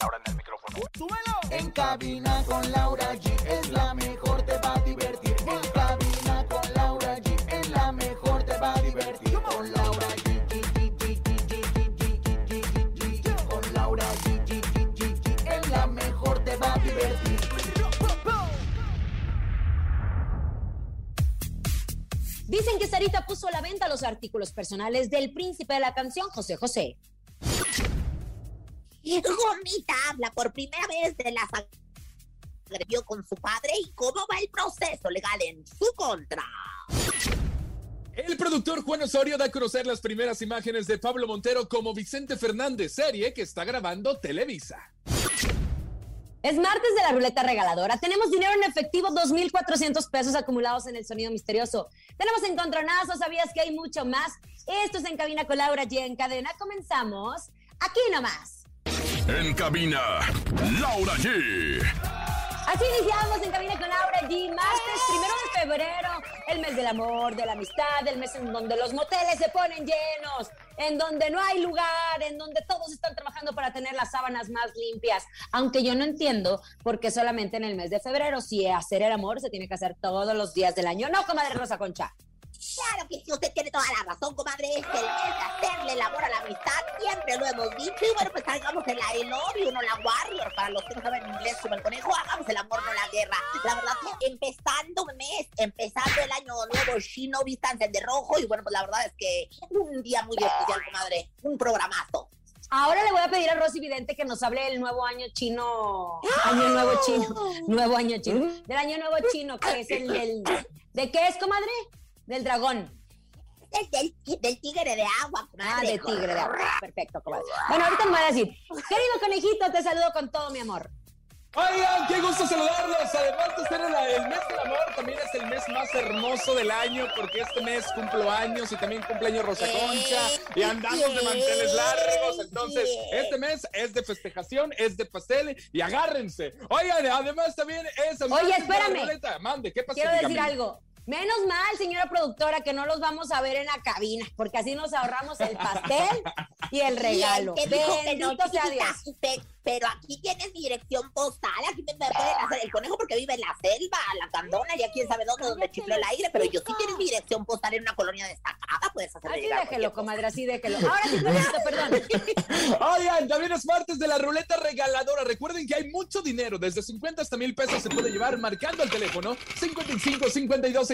Ahora en el micrófono. ¡Súbelo! En cabina con Laura G es la mejor, te va a divertir. En cabina con Laura G es la mejor, te va a divertir. Con Laura G. Con Laura G. Es la mejor, te va a divertir. Dicen que Sarita puso a la venta los artículos personales del príncipe de la canción, José José. Gomita habla por primera vez de las agredió con su padre y cómo va el proceso legal en su contra. El productor Juan Osorio da a conocer las primeras imágenes de Pablo Montero como Vicente Fernández, serie que está grabando Televisa. Es martes de la ruleta regaladora. Tenemos dinero en efectivo, 2.400 pesos acumulados en el sonido misterioso. Tenemos encontronazos, ¿sabías que hay mucho más? Esto es En Cabina con Laura G. En cadena. Comenzamos aquí nomás. En cabina, Laura G. Así iniciamos en Cabina con Laura G. Martes, primero de febrero, el mes del amor, de la amistad, el mes en donde los moteles se ponen llenos, en donde no hay lugar, en donde todos están trabajando para tener las sábanas más limpias. Aunque yo no entiendo por qué solamente en el mes de febrero, si hacer el amor se tiene que hacer todos los días del año. No, comadre Rosa Concha. Claro que sí, usted tiene toda la razón, comadre. Es que el mes de hacerle el amor a la amistad, siempre lo hemos dicho. Y bueno, pues hagamos el I love you, no la warrior. Para los que no saben inglés como el conejo, hagamos el amor, no la guerra. La verdad empezando mes, empezando el año nuevo chino, vístanse de rojo. Y bueno, pues la verdad es que un día muy especial, comadre. Un programazo. Ahora le voy a pedir a Rosy Vidente que nos hable del nuevo año chino. Año nuevo chino. Nuevo año chino. Del año nuevo chino, que es el del. ¿De qué es, comadre? Del dragón. El del, del tigre de agua, comadre. Ah, de tigre de agua. Perfecto, comadre. Bueno, ahorita me voy a decir. Querido conejito, te saludo con todo mi amor. Oigan, qué gusto saludarlos. Además de ser el, el mes del amor, también es el mes más hermoso del año, porque este mes cumplo años y también cumpleaños Rosa Concha y andamos de manteles largos. Entonces, este mes es de festejación, es de pastel y agárrense. Oigan, además también es. el Oye, espérame. Mande, ¿qué pasó? Quiero decir algo. Menos mal, señora productora, que no los vamos a ver en la cabina, porque así nos ahorramos el pastel y el regalo. Dijo Bendito sea chiquita, Dios. pe- pero aquí tienes mi dirección postal, aquí me, pueden hacer el conejo porque vive en la selva, la candona, ya quién sabe dónde, donde chifló el aire, pero yo sí tienes mi dirección postal en una colonia destacada, puedes hacerme Así déjelo, comadre, así déjelo. Ahora sí, perdón. Oigan, también es martes de la ruleta regaladora. Recuerden que hay mucho dinero, desde 50 hasta mil pesos se puede llevar marcando el teléfono 55 52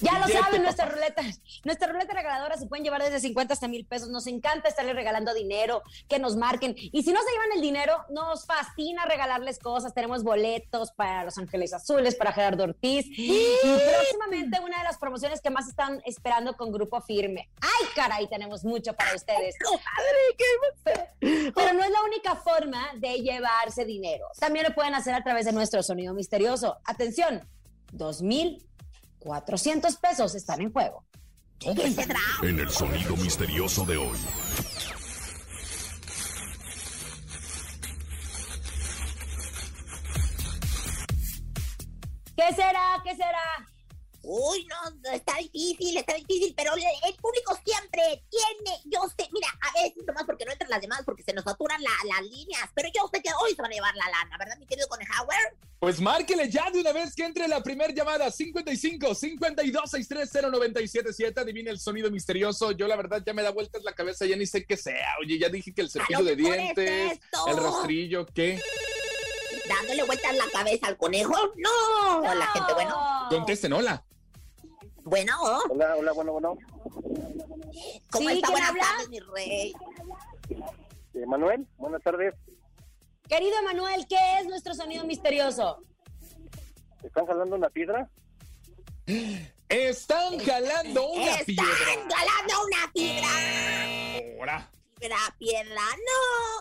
Ya lo saben, nuestra ruleta, nuestra ruleta regaladora se pueden llevar desde 50 hasta mil pesos. Nos encanta estarles regalando dinero, que nos marquen. Y si no se llevan el dinero, nos fascina regalarles cosas. Tenemos boletos para Los Ángeles Azules, para Gerardo Ortiz. Y próximamente una de las promociones que más están esperando con Grupo Firme. ¡Ay, caray! Tenemos mucho para ustedes. Pero no es la única forma de llevarse dinero. También lo pueden hacer a través de nuestro sonido misterioso. Atención, 2.400 pesos están en juego. ¿Qué será? En el sonido misterioso de hoy. ¿Qué será? ¿Qué será? Uy, no, está difícil, está difícil, pero el, el público siempre tiene, yo sé, mira, a veces nomás porque no entran las demás, porque se nos saturan la- las líneas, pero yo sé que hoy se van a llevar la lana, ¿verdad, mi querido Conejauer? Pues márquele ya de una vez que entre la primera llamada 55 52 630 977. Adivina el sonido misterioso. Yo la verdad ya me da vueltas la cabeza, ya ni sé qué sea. Oye, ya dije que el cepillo lo de dientes, el rastrillo, ¿qué? dándole vueltas la cabeza al conejo. No, la gente, bueno. Contesten, hola. Bueno, Hola, hola, bueno, bueno. ¿cómo Sí, está? ¿quién Buenas habla? tardes, mi rey. Eh, Manuel, buenas tardes. Querido Manuel, ¿qué es nuestro sonido misterioso? ¿Están jalando una piedra? Están jalando una Están piedra. jalando una piedra. Ahora. Piedra, piedra.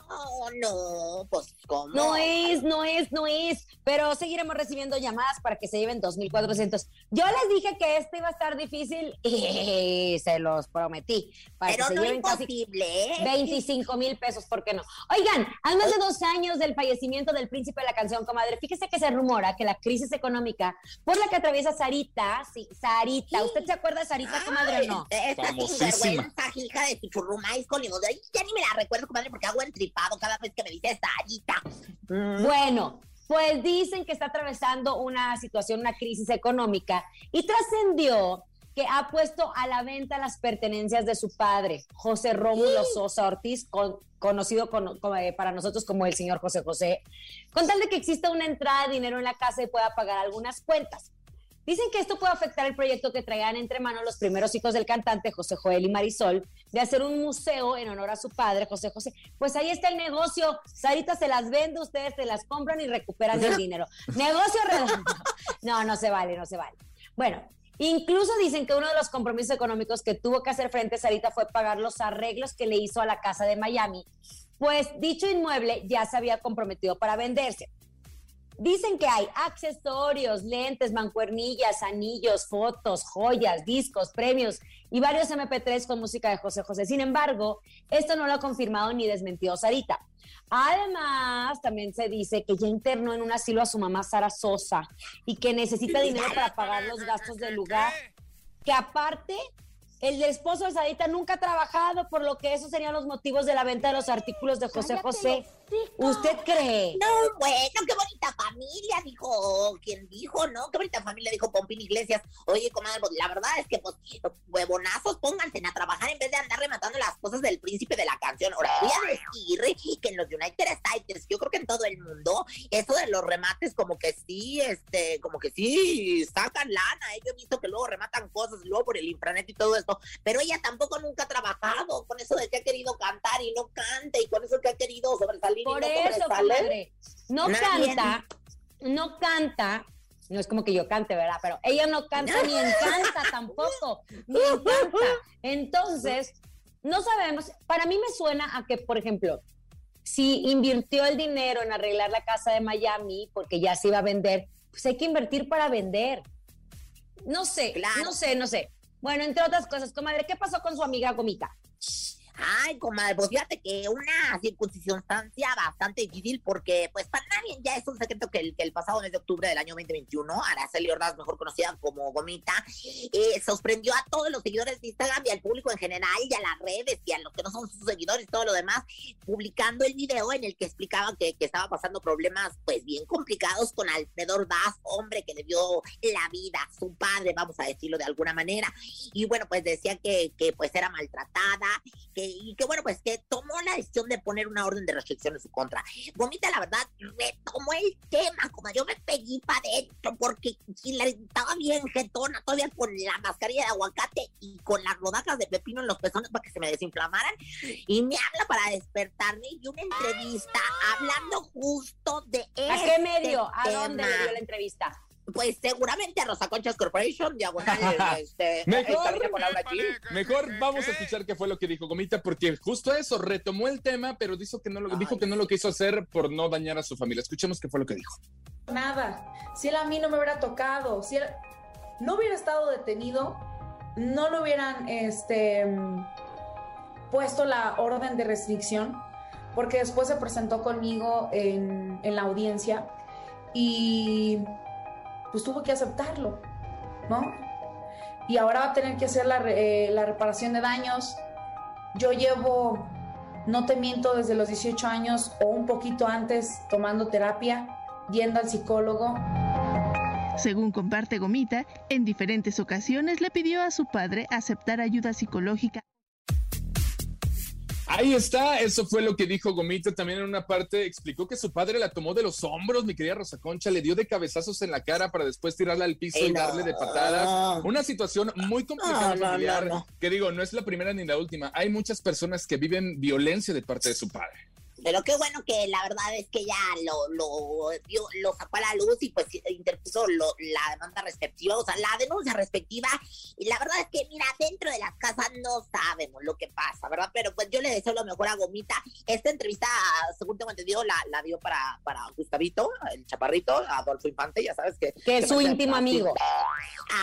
No, no, pues ¿cómo? No es, no es, no es. Pero seguiremos recibiendo llamadas para que se lleven 2.400. Yo les dije que esto iba a estar difícil y se los prometí. Para Pero que se no lleven casi imposible, ¿eh? 25 mil pesos, ¿por qué no? Oigan, a más de dos años del fallecimiento del príncipe de la canción, comadre, fíjese que se rumora que la crisis económica por la que atraviesa Sarita, sí, Sarita, ¿usted se acuerda de Sarita, comadre, o no? Esta Famosísima. sinvergüenza, hija de tu churrumais con limón. Ay, Ya ni me la recuerdo, comadre, porque hago entripado cada vez que me dice Sarita. Mm. Bueno, pues dicen que está atravesando una situación, una crisis económica y trascendió que ha puesto a la venta las pertenencias de su padre, José Rómulo Sosa Ortiz, con- conocido con- eh, para nosotros como el señor José José, con tal de que exista una entrada de dinero en la casa y pueda pagar algunas cuentas. Dicen que esto puede afectar el proyecto que traían entre manos los primeros hijos del cantante José Joel y Marisol de hacer un museo en honor a su padre José José. Pues ahí está el negocio. Sarita se las vende, ustedes se las compran y recuperan el dinero. Negocio redondo. No, no se vale, no se vale. Bueno, incluso dicen que uno de los compromisos económicos que tuvo que hacer frente Sarita fue pagar los arreglos que le hizo a la casa de Miami. Pues dicho inmueble ya se había comprometido para venderse. Dicen que hay accesorios, lentes, mancuernillas, anillos, fotos, joyas, discos, premios y varios MP3 con música de José José. Sin embargo, esto no lo ha confirmado ni desmentido Sarita. Además, también se dice que ya internó en un asilo a su mamá Sara Sosa y que necesita dinero para pagar los gastos del lugar. Que aparte, el esposo de Sarita nunca ha trabajado, por lo que esos serían los motivos de la venta de los artículos de José José. ¿Usted cree? No, bueno, qué bonita familia, dijo. ¿Quién dijo, no? Qué bonita familia, dijo Pompín Iglesias. Oye, comadre, pues, la verdad es que, pues, huevonazos, pónganse a trabajar en vez de andar rematando las cosas del príncipe de la canción. Ahora, voy a decir que en los United States, yo creo que en todo el mundo, eso de los remates, como que sí, este, como que sí, sacan lana. ¿eh? Yo he visto que luego rematan cosas, luego por el intranet y todo Pero ella tampoco nunca ha trabajado con eso de que ha querido cantar y no canta, y con eso que ha querido sobresalir Por y no eso, sobresale. No Nadie. canta, no canta. No es como que yo cante, ¿verdad? Pero ella no canta ni encanta tampoco. Ni encanta. Entonces, no sabemos. Para mí me suena a que, por ejemplo, si invirtió el dinero en arreglar la casa de Miami porque ya se iba a vender, pues hay que invertir para vender. No sé, Claro. no sé, no sé. Bueno, entre otras cosas, comadre, ¿qué pasó con su amiga Gomita? Ay, comadre, pues fíjate que una circunstancia bastante difícil porque, pues, para nadie ya es un secreto que el, que el pasado mes de octubre del año 2021, Araceli Ordaz, mejor conocida como Gomita, eh, sorprendió a todos los seguidores de Instagram y al público en general y a las redes y a los que no son sus seguidores y todo lo demás, publicando el video en el que explicaba que, que estaba pasando problemas, pues, bien complicados con Alfredo Ordaz, hombre que le dio la vida a su padre, vamos a decirlo de alguna manera. Y bueno, pues decía que, que pues era maltratada, que, y que bueno, pues que tomó la decisión de poner una orden de restricción en su contra. Gomita, la verdad, retomó el tema, como yo me pegué para adentro, porque si la estaba bien jetona, todavía con la mascarilla de aguacate y con las rodajas de pepino en los pezones para que se me desinflamaran, y me habla para despertarme y una entrevista hablando justo de ¿A qué este medio? ¿A dónde le dio la entrevista? Pues seguramente a Rosa Conchas Corporation, diagonal, este, Mejor. en cabina con Laura G. Mejor vamos a escuchar qué fue lo que dijo Gomita, porque justo eso, retomó el tema, pero dijo que no lo, dijo que no lo quiso hacer por no dañar a su familia. Escuchemos qué fue lo que dijo. nada. Si él a mí no me hubiera tocado, si él no hubiera estado detenido, no le hubieran este, puesto la orden de restricción, porque después se presentó conmigo en, en la audiencia y pues tuvo que aceptarlo, ¿no? Y ahora va a tener que hacer la, eh, la reparación de daños. Yo llevo, no te miento, desde los 18 años o un poquito antes tomando terapia yendo al psicólogo. Según comparte Gomita, en diferentes ocasiones le pidió a su padre aceptar ayuda psicológica. Ahí está, eso fue lo que dijo Gomita también en una parte, explicó que su padre la tomó de los hombros, mi querida Rosa Concha, le dio de cabezazos en la cara para después tirarla al piso Ey, y darle de patadas. Una situación muy complicada No, no, familiar, no. que digo, no es la primera ni la última. Hay muchas personas que viven violencia de parte de su padre. Pero qué bueno que la verdad es que ya lo, lo, dio- lo sacó a la luz y pues interpuso lo- la demanda respectiva, o sea, la denuncia respectiva. Y la verdad es que, mira, dentro de las casas no sabemos lo que pasa, ¿verdad? Pero pues yo le deseo lo mejor a Gomita. Esta entrevista, según tengo entendido, la, la dio para, para Gustavito, el chaparrito, Adolfo Infante, ya sabes que... Que es su íntimo amigo.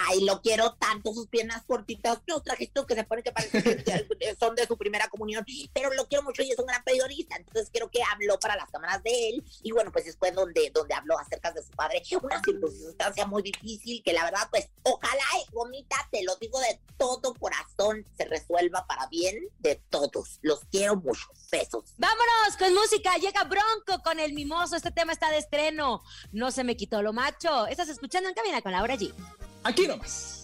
Ay, lo quiero tanto, sus piernas cortitas, unos trajecitos que se ponen que parecen que son de su primera comunión, pero lo quiero mucho y es un gran periodista, entonces creo que habló para las cámaras de él, y bueno, pues después donde, donde habló acerca de su padre, una circunstancia muy difícil que la verdad, pues, ojalá, Gomita, te lo digo de todo corazón, se resuelva para bien de todos. Los quiero mucho. Besos. Vámonos con música. Llega Bronco con el mimoso. Este tema está de estreno. No se me quitó lo macho. Estás escuchando en cabina con Laura G. Aquí nomás.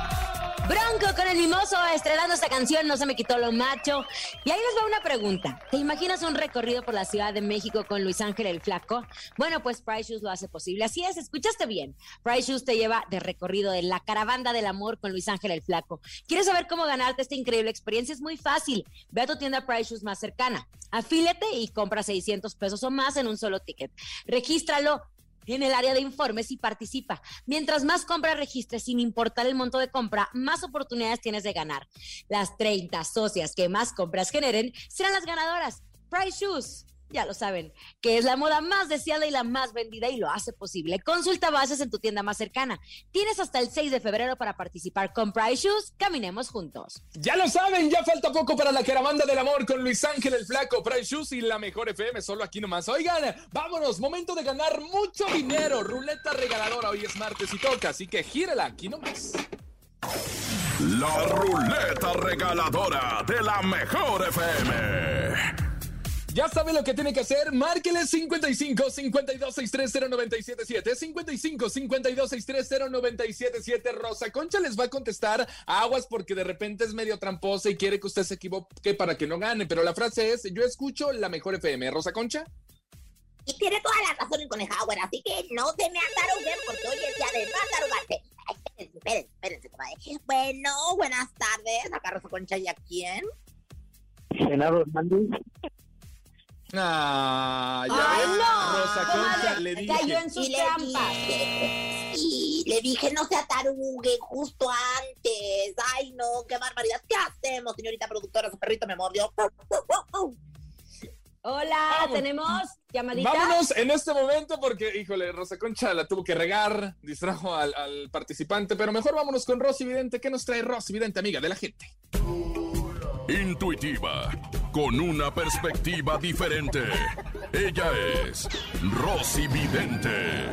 Bronco con el mimoso estrenando esta canción, no se me quitó lo macho. Y ahí les va una pregunta. ¿Te imaginas un recorrido por la Ciudad de México con Luis Ángel el Flaco? Bueno, pues Price Shoes lo hace posible. Así es, escuchaste bien. Price Shoes te lleva de recorrido de la caravana del amor con Luis Ángel el Flaco. ¿Quieres saber cómo ganarte esta increíble experiencia? Es muy fácil. Ve a tu tienda Price Shoes más cercana. Afílete y compra 600 pesos o más en un solo ticket. Regístralo en el área de informes y participa. Mientras más compras registres sin importar el monto de compra, más oportunidades tienes de ganar. Las 30 socias que más compras generen serán las ganadoras. Price Shoes. Ya lo saben, que es la moda más deseada y la más vendida y lo hace posible. Consulta bases en tu tienda más cercana. Tienes hasta el 6 de febrero para participar con Price Shoes. Caminemos juntos. Ya lo saben, ya falta poco para la caravana del amor con Luis Ángel el Flaco, Price Shoes y la mejor FM, solo aquí nomás. Oigan, vámonos, momento de ganar mucho dinero. Ruleta regaladora, hoy es martes y toca, así que gírala aquí nomás. La ruleta regaladora de la mejor FM. Ya sabe lo que tiene que hacer. Márquele 55 52 630 977 55 52 630 977 Rosa Concha les va a contestar aguas porque de repente es medio tramposa y quiere que usted se equivoque para que no gane. Pero la frase es: Yo escucho la mejor FM. Rosa Concha. Y tiene toda la razón el conejauer, así que no se me ataruguen porque hoy es día de no atarugarse. Espérense, espérense, espérense, comadre. Bueno, buenas tardes. Acá Rosa Concha y a quién. Genaro Hernández. Ah, ya ¡Ay, ves, no! Rosa Concha, le cayó dije. en sus Y le trampas. dije, sí, le dije no se atarugue justo antes. Ay, no, qué barbaridad. ¿Qué hacemos, señorita productora? Su perrito me mordió. Hola, Vamos. tenemos llamadita. Vámonos en este momento porque, híjole, Rosa Concha la tuvo que regar, distrajo al, al participante, pero mejor vámonos con Rosy Vidente. ¿Qué nos trae Rosy Vidente, amiga de la gente? Intuitiva, con una perspectiva diferente. Ella es Rosy Vidente.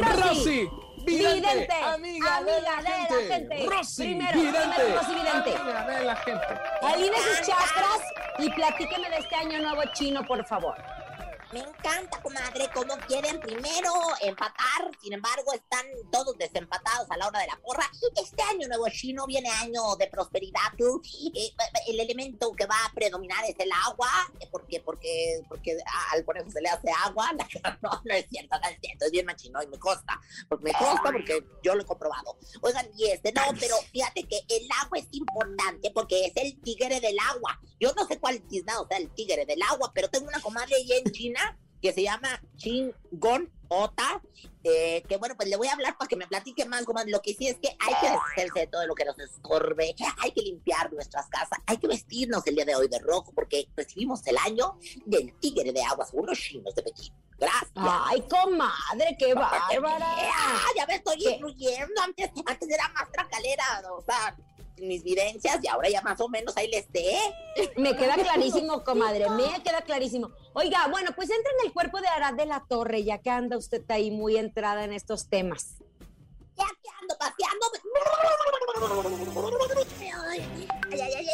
Rosy Vidente, Vidente, amiga, de, la, amiga de la gente. gente. Rosy Primero, Vidente, primero Rosy Vidente. amiga de la gente. Aline sus chakras y platíqueme de este año nuevo chino, por favor. Me encanta, comadre, cómo quieren primero empatar, sin embargo, están todos desempatados a la hora de la porra. Este año nuevo chino viene año de prosperidad. Eh, el elemento que va a predominar es el agua, eh, porque, porque, porque al conejo se le hace agua. No, no es cierto, no es cierto, es bien machino y me consta, porque me consta porque yo lo he comprobado. Oigan, y este, no, pero fíjate que el agua es importante porque es el tigre del agua. Yo no sé cuál tiznado sea el tigre del agua, pero tengo una comadre allá en China que se llama Chingon Ota, eh, que bueno, pues le voy a hablar para que me platique más, comadre. Lo que sí es que hay que deshacerse de todo lo que nos escorbe, hay que limpiar nuestras casas, hay que vestirnos el día de hoy de rojo porque recibimos el año del tigre de agua, según los chinos de Pekín. Gracias. Ay, comadre, qué bárbara. Ya me estoy ¿Qué? influyendo. Antes, antes era más tracalera, o sea, mis vivencias y ahora ya más o menos ahí les sé. Me queda clarísimo, comadre, me queda clarísimo. Oiga, bueno, pues entra en el cuerpo de Arad de la Torre, ya que anda usted ahí muy entrada en estos temas. Ya que ando paseando. Ay, ay, ay,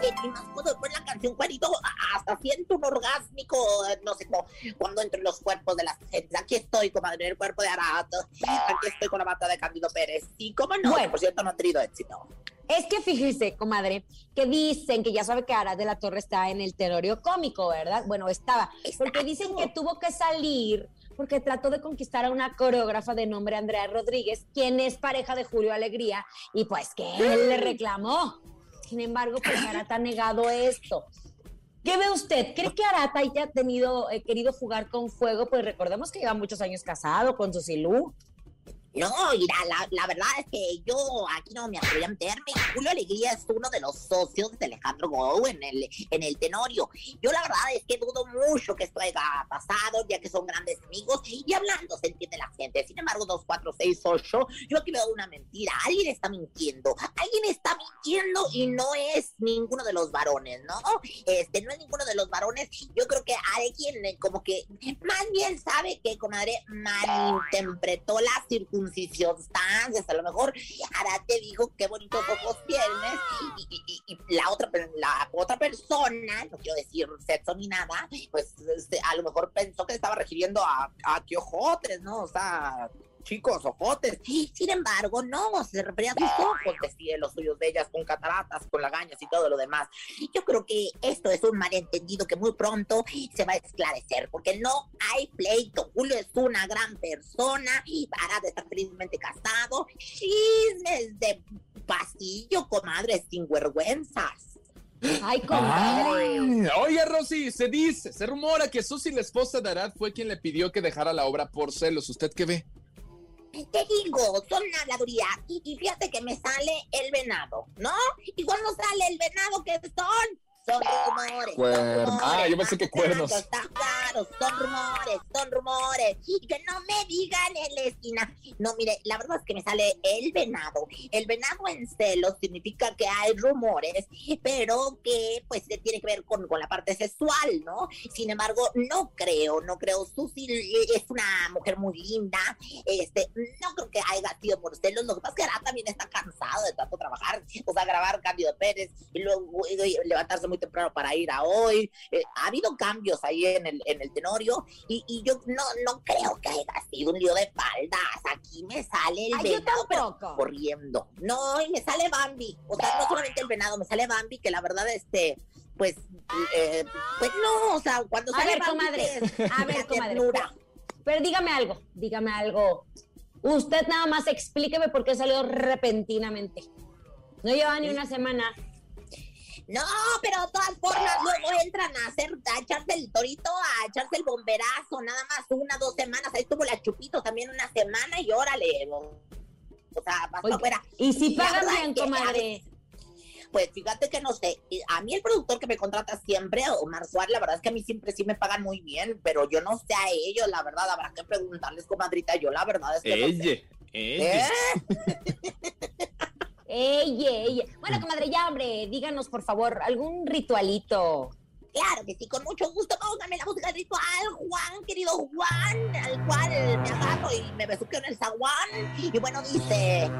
¿Qué más puedo poner la un cuerito, hasta siento un orgásmico, no sé, cómo, cuando entro en los cuerpos de las gentes. Aquí estoy, comadre, en el cuerpo de Arato. Aquí estoy con la bata de Candido Pérez. Y cómo no, Bueno. por cierto, no ha tenido éxito. Es que fíjese, comadre, que dicen que ya sabe que Arad de la Torre está en el tenorio cómico, ¿verdad? Bueno, estaba. Porque dicen que tuvo que salir porque trató de conquistar a una coreógrafa de nombre Andrea Rodríguez, quien es pareja de Julio Alegría, y pues que él le reclamó. Sin embargo, pues Arata ha negado esto. ¿Qué ve usted? ¿Cree que Arata haya tenido, eh, querido jugar con fuego? Pues recordemos que lleva muchos años casado con Susilú. No, mira, la, la verdad es que yo aquí no me atreví a meterme. Julio Alegría es uno de los socios de Alejandro Gou en el, en el Tenorio. Yo la verdad es que dudo mucho que esto haya pasado, ya que son grandes amigos y hablando se entiende la gente. Sin embargo, 2, 4, 6, 8, yo aquí veo una mentira. Alguien está mintiendo. Alguien está mintiendo y no es ninguno de los varones, ¿no? Este, no es ninguno de los varones. Yo creo que alguien eh, como que más bien sabe que, comadre, malinterpretó las circuncircunstancias. A lo mejor Arate dijo qué bonitos ojos tienes y, la otra la otra persona, no quiero decir sexo ni nada, pues este, a lo mejor pensó que estaba refiriendo a, a que ojotes, ¿no? O sea, chicos, ojotes. Sin embargo, no, se refería a sus ojos, decía los suyos de ellas con cataratas, con lagañas y todo lo demás. Yo creo que esto es un malentendido que muy pronto se va a esclarecer, porque no hay pleito. Julio es una gran persona y para de estar felizmente casado. Chismes de pasillo, comadres sin vergüenzas. Ay, Ay, oiga, Rosy, se dice, se rumora que Susi, la esposa de Arad, fue quien le pidió que dejara la obra por celos. ¿Usted qué ve? Te digo, son habladurías. Y, fíjate que me sale el venado, ¿no? Y cuando sale el venado, ¿qué son? Son rumores. rumores. Ah, yo pensé que cuernos. Está claro, son rumores, son rumores. Y que no me digan en la esquina. No, mire, la verdad es que me sale el venado. El venado en celos significa que hay rumores, pero que pues tiene que ver con, con la parte sexual, ¿no? Sin embargo, no creo, no creo. Susi es una mujer muy linda. Este, no creo que haya sido por celos. Lo que pasa es que ahora también está cansado de tanto trabajar. O sea, grabar Cándido Pérez y luego y levantarse muy temprano para ir a hoy. Eh, ha habido cambios ahí en el, en el tenorio y, y yo no, no creo que haya sido un lío de faldas. Aquí me sale el Ay, venado, pero corriendo. No, y me sale Bambi. O sea, no solamente el venado, me sale Bambi, que la verdad, este, pues, eh, pues no, o sea, cuando A sale ver, Bambi, comadre, pues, a ver, comadre. ternura. Pero dígame algo, dígame algo. Usted nada más explíqueme por qué salió repentinamente. No lleva ni una semana. No, pero de todas formas luego entran a hacer, a echarse el torito, a echarse el bomberazo, nada más una, dos semanas. Ahí estuvo la Chupito también una semana y órale. O sea, vas Oiga, afuera. y si la pagan bien, es que, a comadre. Pues fíjate que no sé, y a mí el productor que me contrata siempre, Omar Suárez, la verdad es que a mí siempre sí me pagan muy bien, pero yo no sé a ellos, la verdad, habrá que preguntarles, comadrita, yo la verdad es que no sé. Ella. ¿Eh? Ella, ella. Bueno, comadre, ya, hombre, díganos, por favor, algún ritualito. Claro que sí, con mucho gusto. Póngame la música ritual, Juan, querido Juan, al cual me agarro y me besuqueo en el zaguán. Y bueno, dice: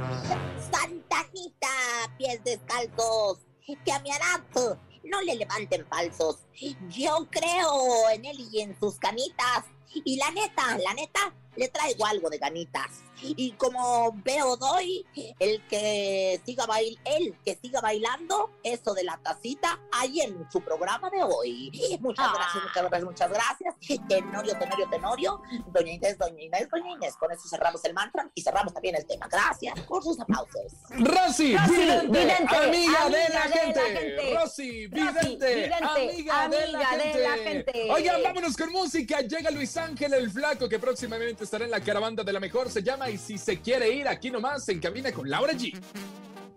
Santanita, pies descalzos, que a mi arato no le levanten falsos. Yo creo en él y en sus canitas. Y la neta, la neta, le traigo algo de ganitas. Y como veo doy, el que siga bail, el que siga bailando, eso de la tacita, ahí en su programa de hoy. Muchas Ah. gracias, muchas gracias, muchas gracias. Tenorio, Tenorio, Tenorio. Doña Inés, Doña Inés, Doña Inés. Con eso cerramos el mantra y cerramos también el tema. Gracias por sus aplausos. Rosy, Rosy, vidente, vidente, amiga, amiga de la de la gente. gente. Rosy, vidente, vidente, amiga, de, la amiga de la gente. gente. Oigan, vámonos con música. Llega Luis Ángel el Flaco, que próximamente estará en la caravana de la mejor. Se llama Y si se quiere ir, aquí nomás, en cabina con Laura G.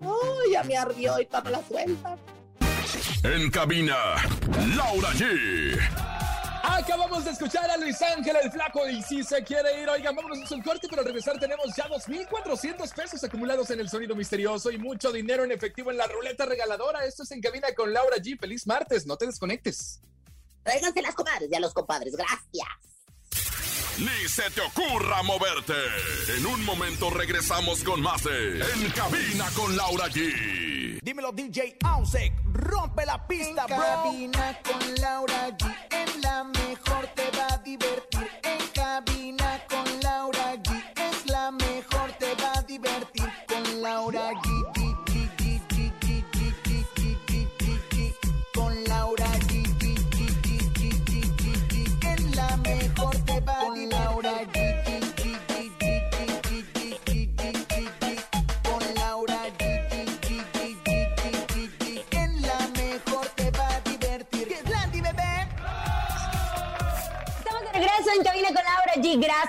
Uy, ya me ardió y para la suelta. En cabina, Laura G. Acabamos de escuchar a Luis Ángel el Flaco y si se quiere ir, oigan, vámonos a un corte, pero al regresar tenemos ya 2.400 pesos acumulados en el sonido misterioso y mucho dinero en efectivo en la ruleta regaladora. Esto es en cabina con Laura G. Feliz martes, no te desconectes. Tráiganse las comadres y a los compadres. Gracias. Ni se te ocurra moverte. En un momento regresamos con más de En cabina con Laura G. Dímelo DJ Ausek, rompe la pista, En bro. cabina con Laura G. En la mejor te va a divertir. En cabina con Laura G. Es la mejor te va a divertir. Con Laura G,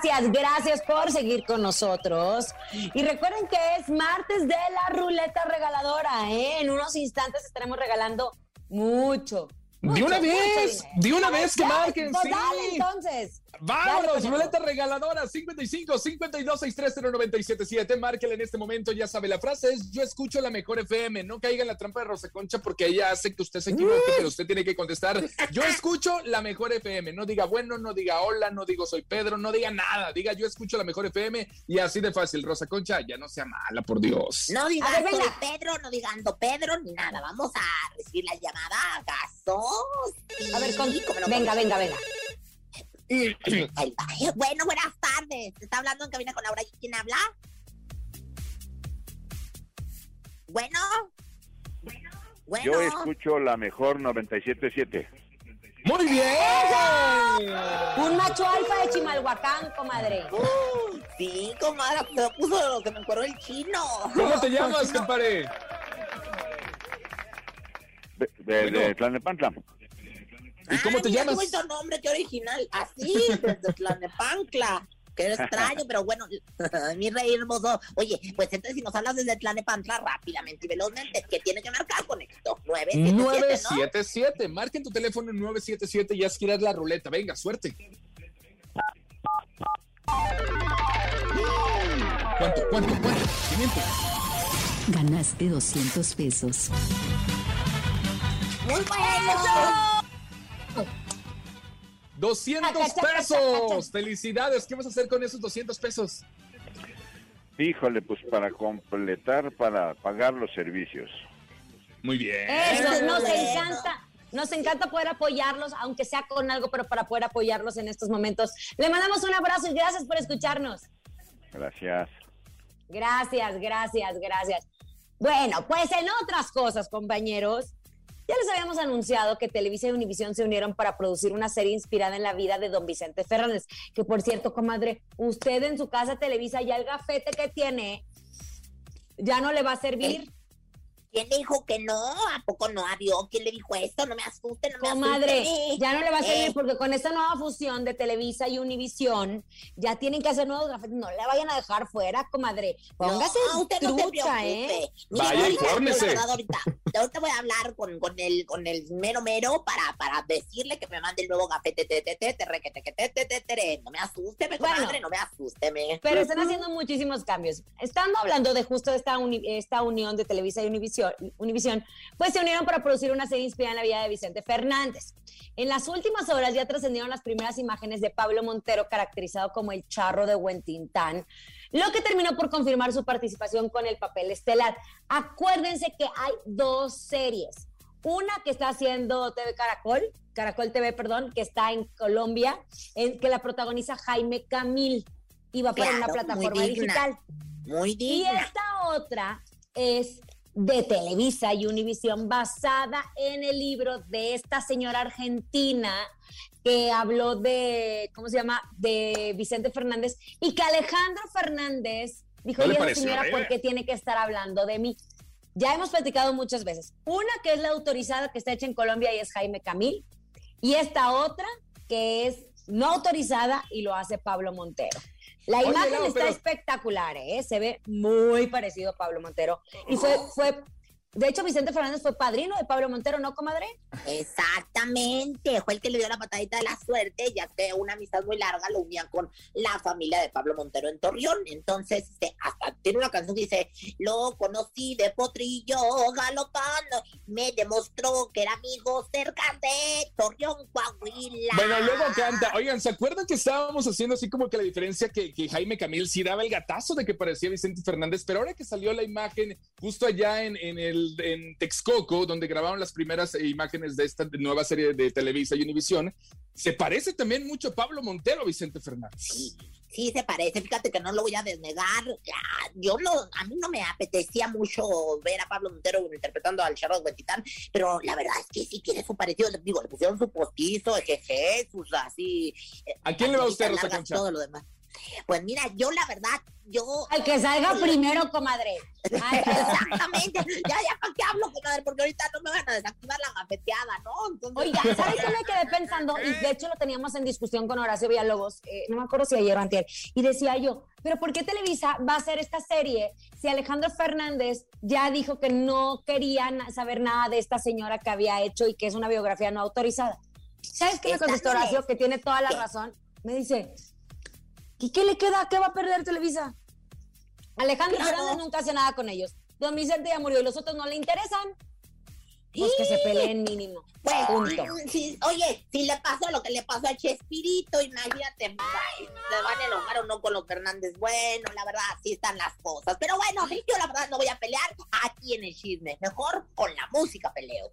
Gracias, gracias por seguir con nosotros. Y recuerden que es martes de la ruleta regaladora. ¿eh? En unos instantes estaremos regalando mucho. De una vez, de una vez que marquen, pues sí. dale, entonces. Vámonos, ruleta regaladora 55 52 630 977. Márquela en este momento, ya sabe. La frase es: Yo escucho la mejor FM. No caiga en la trampa de Rosa Concha porque ella hace que usted se equivoque, pero usted tiene que contestar: Yo escucho la mejor FM. No diga bueno, no diga hola, no digo soy Pedro, no diga nada. Diga: Yo escucho la mejor FM y así de fácil. Rosa Concha, ya no sea mala, por Dios. No venga. Pedro, no digando Pedro ni nada. Vamos a recibir la llamada. ¿Acaso? Sí, A ver, con- venga, venga, venga. Bueno, buenas tardes. Está hablando en cabina con Laura. ¿Y quién habla? Bueno. Bueno. Yo escucho la mejor 977. Muy bien. Un macho alfa de Chimalhuacán, comadre. Sí, comadre, se me puso, se me encueró el chino. ¿Cómo te llamas, compadre? De, de, Bueno. de Tlalnepantla. ¿Y cómo Ah, te mira, llamas? Qué bonito nombre, qué original. Así, desde Tlanepancla. Qué extraño, pero bueno, mi rey hermoso. Oye, pues entonces si nos hablas desde Tlanepantla rápidamente y velozmente, que tiene que marcar con esto? 977, ¿no? 977. Marquen tu teléfono en 977 y haz girar la ruleta. Venga, suerte. ¿Cuánto, cuánto, cuánto? 500. Ganaste 200 pesos. Muy bueno. 200 Acacha, acacha, pesos. Felicidades. ¿Qué vas a hacer con esos 200 pesos? Híjole, pues para completar, para pagar los servicios. Muy bien. Eso, nos encanta. Nos encanta poder apoyarlos, aunque sea con algo, pero para poder apoyarlos en estos momentos. Le mandamos un abrazo y gracias por escucharnos. Gracias. Gracias, gracias, gracias. Bueno, pues en otras cosas, compañeros, ya les habíamos anunciado que Televisa y Univisión se unieron para producir una serie inspirada en la vida de don Vicente Fernández. Que por cierto, comadre, usted en su casa Televisa ya el gafete que tiene ya no le va a servir. ¿Quién le dijo que no? ¿A poco no abrió? ¿Quién le dijo esto? No me asuste, no me Comadre, asuste. ya no le va a servir Eh. porque con esta nueva fusión de Televisa y Univisión ya tienen que hacer nuevos gafetes. No le vayan a dejar fuera, comadre. Póngase no, usted no se trucha, preocupe. ¿eh? Vaya, ahorita, infórmese. verdad, ahorita, ahorita voy a hablar con, con el con el mero mero para, para decirle que me mande el nuevo gafete. te, te, te, te, re, que te, que te, te, te, te. No me Bueno. comadre, no me asústeme. Pero están haciendo muchísimos cambios. Estando hablando de justo esta, uni- esta unión de Televisa y Univisión, Univisión, pues se unieron para producir una serie inspirada en la vida de Vicente Fernández. En las últimas horas ya trascendieron las primeras imágenes de Pablo Montero, caracterizado como el charro de Huentintán, lo que terminó por confirmar su participación con el papel estelar. Acuérdense que hay dos series. Una que está haciendo TV Caracol, Caracol TV, perdón, que está en Colombia, en, que la protagoniza Jaime Camil y va para una muy plataforma digna. digital. Muy Y digna. esta otra es de Televisa y Univisión, basada en el libro de esta señora argentina que habló de, ¿cómo se llama?, de Vicente Fernández y que Alejandro Fernández dijo, ¿No y señora, eh? ¿por qué tiene que estar hablando de mí? Ya hemos platicado muchas veces. Una que es la autorizada que está hecha en Colombia y es Jaime Camil, y esta otra que es no autorizada y lo hace Pablo Montero. La Oye, imagen está pero- espectacular, ¿eh? se ve muy parecido a Pablo Montero. Y fue, fue, de hecho, Vicente Fernández fue padrino de Pablo Montero, ¿no, comadre? Exactamente, fue el que le dio la patadita de la suerte, ya que una amistad muy larga lo unía con la familia de Pablo Montero en Torreón. Entonces, este, hasta tiene una canción que dice, lo conocí de potrillo galopando, me demostró que era amigo cerca de Torreón, Coahuila. Bueno, luego canta. Oigan, ¿se acuerdan que estábamos haciendo así como que la diferencia que, que Jaime Camil sí daba el gatazo de que parecía Vicente Fernández? Pero ahora que salió la imagen justo allá en, en el el, en Texcoco, donde grabaron las primeras imágenes de esta nueva serie de Televisa y Univisión, se parece también mucho a Pablo Montero, Vicente Fernández. Sí, sí se parece, fíjate que no lo voy a desnegar. Yo no, a mí no me apetecía mucho ver a Pablo Montero interpretando al Charles Huetitán, pero la verdad es que sí tiene su parecido. Le- Digo, le pusieron su postizo, ejeje, sus así. eh, ¿A quién le va usted, patitas Rosa Concha? Todo lo demás. Pues mira, yo la verdad, yo. Al que salga primero, comadre. Ay, Exactamente. Ya, ya, ¿para qué hablo, comadre? Porque ahorita no me van a desactivar la gafeteada, ¿no? Entonces, Oiga, ¿sabes qué me quedé pensando? Y de hecho lo teníamos en discusión con Horacio Villalobos, eh, no me acuerdo si ayer o antier, y decía yo, pero ¿por qué Televisa va a hacer esta serie si Alejandro Fernández ya dijo que no querían saber nada de esta señora que había hecho y que es una biografía no autorizada? ¿Sabes qué me contestó. Horacio? Que tiene toda la razón. Me dice, ¿y qué le queda? ¿Qué va a perder Televisa? Alejandro Claro. Fernández nunca hace nada con ellos. Don Vicente ya murió y los otros no le interesan. Pues que se peleen mínimo. Pues, Punto. oye, si le pasó lo que le pasó a Chespirito, imagínate, ay, se van a enojar o no con los Fernández. Bueno, la verdad, así están las cosas. Pero bueno, yo la verdad no voy a pelear aquí en el chisme. Mejor con la música peleo.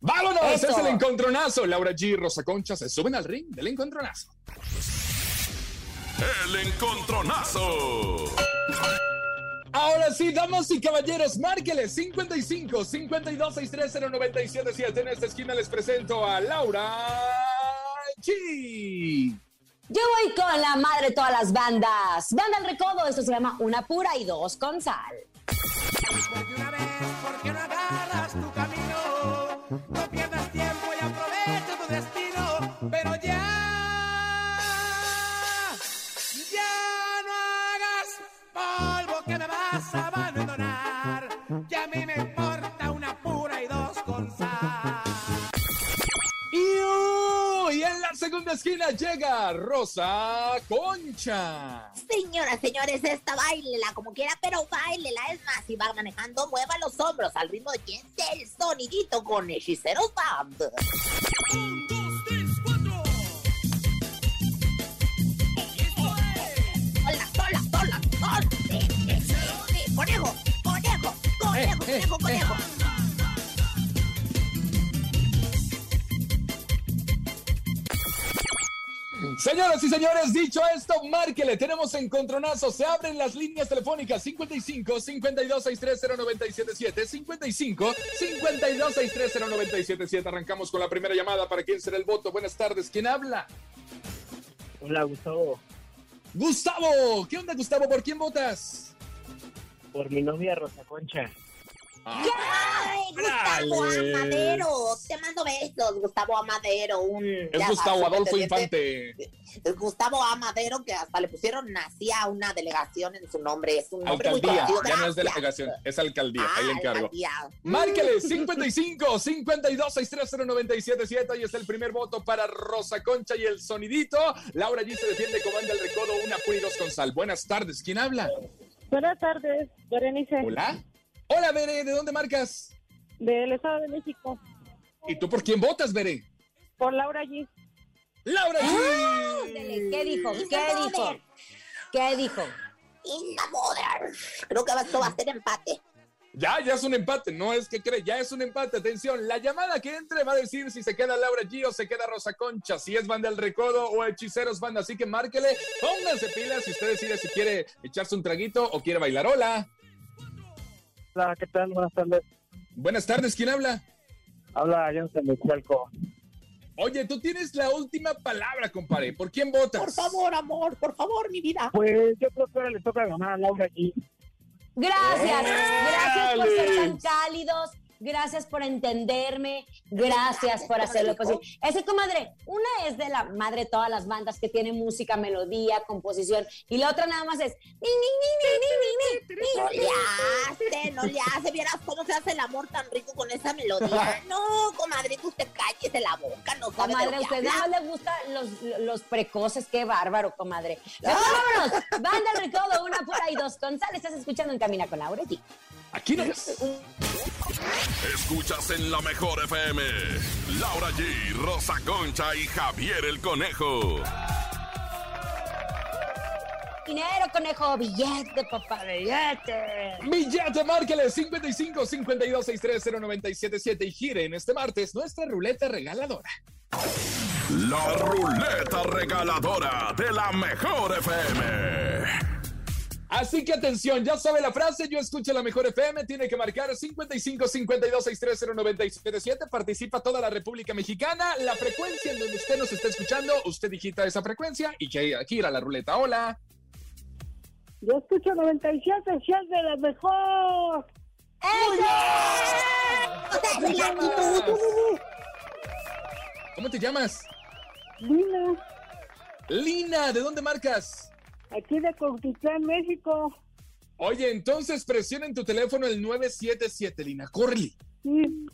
¡Vámonos! Eso. Es el encontronazo. Laura G y Rosa Concha se suben al ring del encontronazo. El encontronazo. Ahora sí, damas y caballeros, márqueles 55 52 630 977. En esta esquina les presento a Laura G. Yo voy con la madre de todas las bandas. Banda al recodo, esto se llama Una pura y dos con sal. de una vez, ¿por qué no agarras tu camino? No polvo que me vas a abandonar. Que a mí me importa una pura y dos con sal. Y, en la segunda esquina llega Rosa Concha. Señoras, señores, esta bailela como quiera, pero bailela. Es más, si va manejando, mueva los hombros al ritmo de quien sea el sonidito con Hechiceros Band. Conejo. Señoras y señores, dicho esto, márquele. Tenemos encontronazo. Se abren las líneas telefónicas 55 52 630 977 55 52 630 977. Arrancamos con la primera llamada. ¿Para quién será el voto? Buenas tardes. ¿Quién habla? Hola, Gustavo. Gustavo. ¿Qué onda, Gustavo? ¿Por quién votas? Por mi novia Rosa Concha. Ay, Gustavo. Amadero. Te mando besos, Gustavo Amadero. Un, Es Gustavo sabes, Adolfo. Infante. Es Gustavo Amadero, que hasta le pusieron nacía una delegación en su nombre. Es un nombre muy Alcaldía. conocido. Ya no es delegación, es alcaldía. Ahí le Ah, encargo. alcaldía. Márquele 55 52 630 977 y es el primer voto para Rosa Concha y el sonidito. Laura G se defiende, comanda el recodo, una pura y dos con sal. Buenas tardes, ¿quién habla? Buenas tardes, Berenice, Hola. Hola, Bere, ¿de dónde marcas? del Estado de México, ¿Y tú por quién votas, Bere? por Laura G. Laura G. ¿Qué dijo? ¿Qué dijo? ¿Qué dijo? Inga Mother. Creo que esto va a ser empate. Ya, ya es un empate, no es que cree, ya es un empate. Atención, la llamada que entre va a decir si se queda Laura G o se queda Rosa Concha, si es banda del recodo o hechiceros banda. Así que márquele, pónganse pilas si usted decide si quiere echarse un traguito o quiere bailar. Hola. Hola, ¿qué tal? Buenas tardes. Buenas tardes, ¿quién habla? Habla Jonathan de Chalco. Oye, tú tienes la última palabra, compadre. ¿Por quién votas? Por favor, amor, por favor, mi vida. Pues yo creo que ahora le toca ganar a Laura G. Gracias, gracias por ser tan cálidos, gracias por entenderme, gracias por hacerlo posible. Ese comadre, una es de la madre de todas las bandas que tiene música, melodía, composición, y la otra nada más es ni, ni, ni, ni, ni, ni, No le hace, no le hace. Vieras cómo se hace el amor tan rico con esa melodía. No, comadrito, usted cállese la boca, no sabe de Comadre, que usted nada más le gustan los, los precoces, qué bárbaro, comadre. Mejor vámonos, banda el recodo, una por ahí, dos con sal, estás escuchando en Camina con Laura. Aquí no es. Escuchas en la mejor FM. Laura G, Rosa Concha y Javier el Conejo. dinero, conejo. Billete, papá, billete. Billete, márquele 55 52 630 977 y giren este martes nuestra ruleta regaladora. La ruleta regaladora de la mejor FM. Así que atención, ya sabe la frase, yo escucho la mejor FM, tiene que marcar 55 52 630 977, participa toda la República Mexicana, la frecuencia en donde usted nos está escuchando, usted digita esa frecuencia y que gira la ruleta. Hola. Yo escucho 97, si es de la mejor. ¿Cómo te llamas? Lina, Lina, ¿de dónde marcas? Aquí de Cuautitlán, México. Oye, entonces presiona en tu teléfono el 977, Lina, córrele. Sí.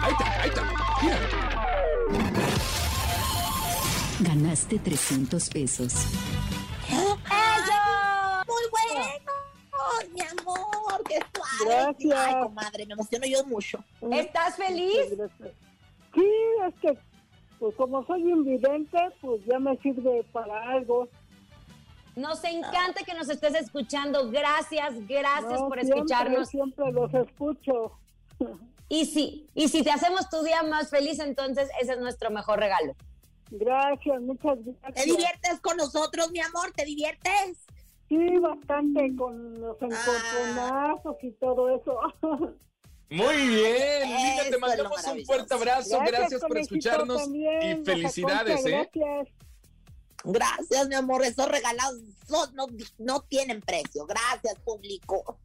Ahí está, ahí está. Gira. Ganaste 300 pesos. Gracias. Ay, comadre, me emociono yo mucho. ¿Estás feliz? Sí, es que, pues como soy invidente, pues ya me sirve para algo. Nos encanta que nos estés escuchando. Gracias, gracias No, por siempre, escucharnos. Siempre los escucho. Y si, y si te hacemos tu día más feliz, entonces ese es nuestro mejor regalo. Gracias, muchas gracias. ¿Te diviertes con nosotros, mi amor? ¿Te diviertes? Sí, bastante con los Ah. encontronazos y todo eso. Muy bien, Eso te mandamos un fuerte abrazo, gracias, por escucharnos también, y felicidades, Concha, ¿eh? Gracias. Gracias, mi amor. Esos regalos no, no tienen precio. Gracias, público.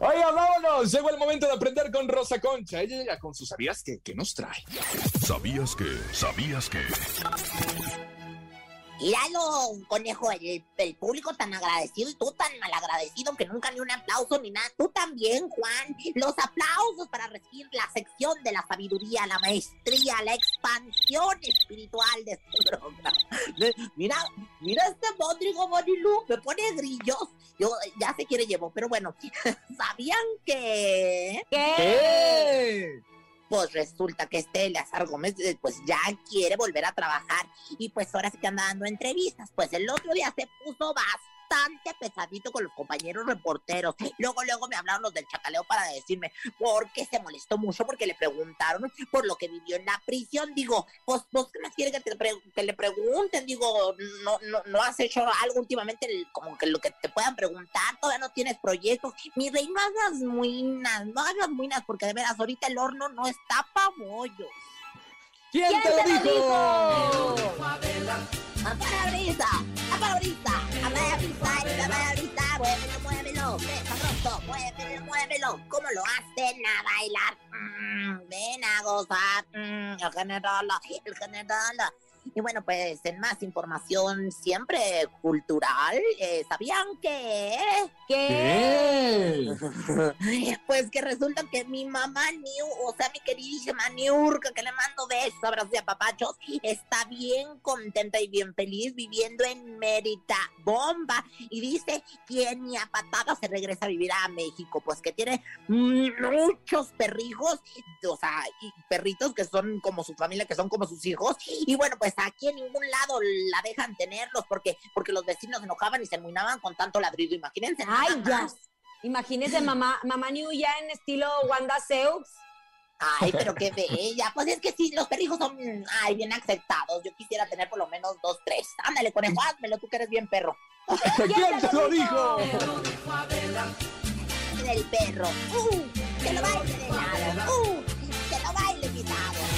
Oiga, vámonos, llegó el momento de aprender con Rosa Concha. Ella ya con sus sabías que, que nos trae. ¿Sabías que? ¿Sabías que? Míralo, conejo, el, el público tan agradecido y tú tan malagradecido que nunca ni un aplauso ni nada. Tú también, Juan. Los aplausos para recibir la sección de la sabiduría, la maestría, la expansión espiritual de este programa. Mira, mira este Rodrigo Bonilu, me pone grillos. Yo ya se quiere llevo, pero bueno, ¿sabían que? ¿Qué? Pues resulta que este Eleazar Gómez eh, pues ya quiere volver a trabajar y pues ahora sí que anda dando entrevistas. Pues el otro día se puso bastante pesadito con los compañeros reporteros. Luego, luego me hablaron los del chacaleo para decirme porque se molestó mucho porque le preguntaron por lo que vivió en la prisión. Digo, pues vos qué más quiere que, te pre- que le pregunten. Digo, no, no, no has hecho algo últimamente el- como que lo que te puedan preguntar. Todavía no tienes proyectos. Mi rey, no hagas muinas, no hagas muinas porque de veras ahorita el horno no está pa' bollos. ¿Quién, te lo dijo? ¡Aparabrisa! ¡Aparabrisa! ¡Aparabrisa! ¡Aparabrisa! ¡Muévelo, muévelo! ¡Qué sabroso! ¡Muévelo, muévelo! ¿Cómo lo hacen a bailar? Mm, ven a gozar. Mm, el general, el general. Y bueno, pues en más información siempre cultural, eh, ¿sabían que? ¿Qué? Pues que resulta que mi mamá Niu, o sea, mi queridísima Niurka, que le mando besos, abrazos y apapachos, está bien contenta y bien feliz viviendo en Mérida, bomba. Y dice que ni a patadas se regresa a vivir a México, pues que tiene muchos perrijos, o sea, y perritos que son como su familia, que son como sus hijos. Y bueno, pues aquí en ningún lado la dejan tenerlos porque, porque los vecinos se enojaban y se enmuinaban con tanto ladrido. Imagínense. Ay, ya. más. Imagínese mamá, mamá New ya en estilo Wanda Seux. Ay, pero qué bella. Pues es que sí, los perrijos son, ay, bien aceptados. Yo quisiera tener por lo menos dos, tres. Ándale, conejo, házmelo, tú que eres bien perro. ¿Quién te lo dijo? Del perro. Uh, que lo baile de lado. Uh, que lo baile.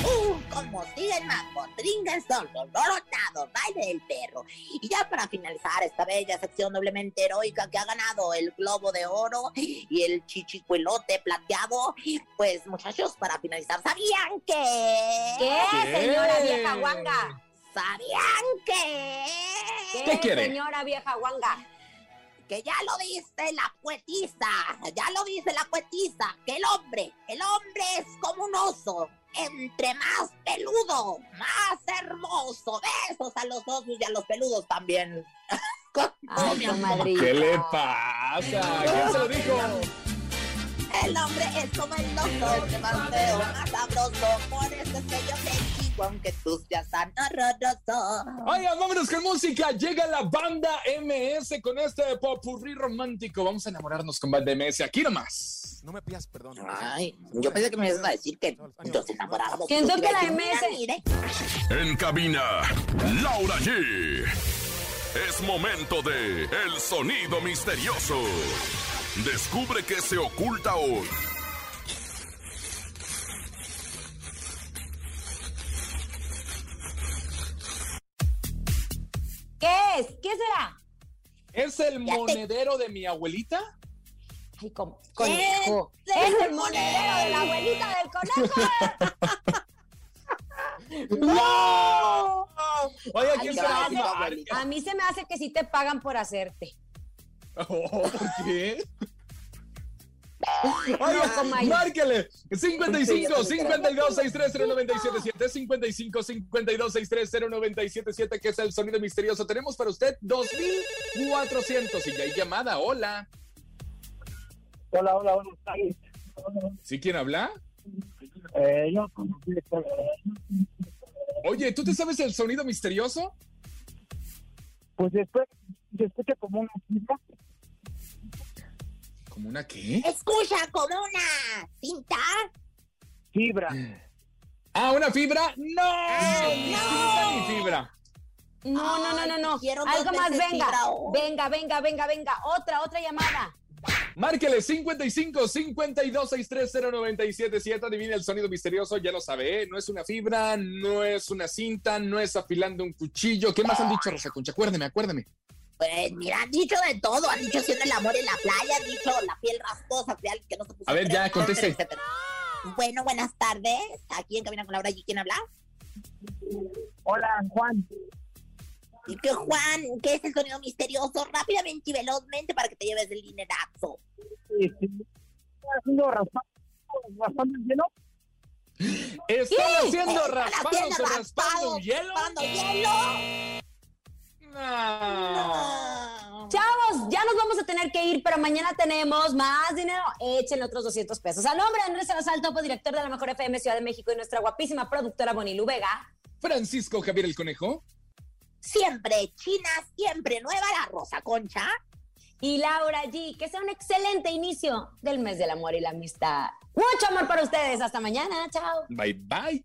Uh, como sigue el mambo, trinquen solo, lorotados, baile del perro. Y ya para finalizar esta bella sección doblemente heroica que ha ganado el globo de oro y el chichicuelote plateado, pues muchachos, para finalizar, ¿sabían que? ¿Qué, ¿Qué? señora vieja guanga? ¿Sabían que? ¿Qué quiere? señora vieja guanga? Que ya lo dice la poetisa, ya lo dice la poetisa, que el hombre, el hombre es como un oso, entre más peludo, más hermoso. Besos a los osos y a los peludos también. Ay. ¿Qué le pasa? ¿Quién se lo dijo? El hombre es como el oso, entre más feo, más sabroso. Por eso es que yo te digo, aunque tú seas tan horroroso. Oigan, vámonos con música. Llega la banda MS con este popurrí romántico. Vamos a enamorarnos con banda MS. Aquí nomás. No me pidas perdón. Ay, yo pensé que me ibas a decir que nos enamoráramos. ¿Quién toca la MS? En cabina, Laura G. Es momento de El Sonido Misterioso. Descubre qué se oculta hoy. ¿Qué es? ¿Qué será? ¿Es el monedero de mi abuelita? Ay, con- conejo. Es el monedero de la abuelita del conejo. ¡No! Oye, ¿quién Ay, será? Marca. A mí se me hace que sí te pagan por hacerte. Oh, ¿Por qué? Márquele 55 52 63 0977 55 52 63 0977 que es el sonido misterioso. Tenemos para usted 2400 y ya hay llamada. Hola. Hola, hola, tardes. ¿Sí quién habla? Eh, yo, Oye, ¿tú te sabes el sonido misterioso? pues después se escucha como una cifra. ¿Como una qué? Escucha como una cinta. Fibra. Ah, una fibra. No, Ay, ni no. cinta ni fibra. No, no, no, no, no. quiero Algo más, venga. hoy. Venga, venga, venga, venga. Otra, otra llamada. Márquele 55 52 63 0977. Adivina el sonido misterioso, ya lo sabe, ¿eh? No es una fibra, no es una cinta, no es afilando un cuchillo. ¿Qué más han dicho, Rosa Concha? Acuérdeme, acuérdeme. Pues mira, han dicho de todo. Han dicho haciendo el amor en la playa, han dicho la piel rasposa de alguien que no se puso A ver, ya, conteste. Bueno, buenas tardes. Aquí en Cabina con Laura G. ¿Quién habla? Hola, Juan. Y que Juan, ¿qué es el sonido misterioso? Rápidamente y velozmente para que te lleves el dinerazo. Este, ¿Estás haciendo raspado, raspando el hielo? ¿Están haciendo raspando raspados, hielo? raspando hielo. No. Chavos, ya nos vamos a tener que ir, pero mañana tenemos más dinero. Échenle otros 200 pesos. A nombre de Andrés Salazar, topo director de la Mejor FM Ciudad de México y nuestra guapísima productora Bonilu Vega. Francisco Javier el Conejo. Siempre china, siempre nueva la Rosa Concha. Y Laura G, que sea un excelente inicio del mes del amor y la amistad. Mucho amor para ustedes. Hasta mañana. Chao. Bye bye.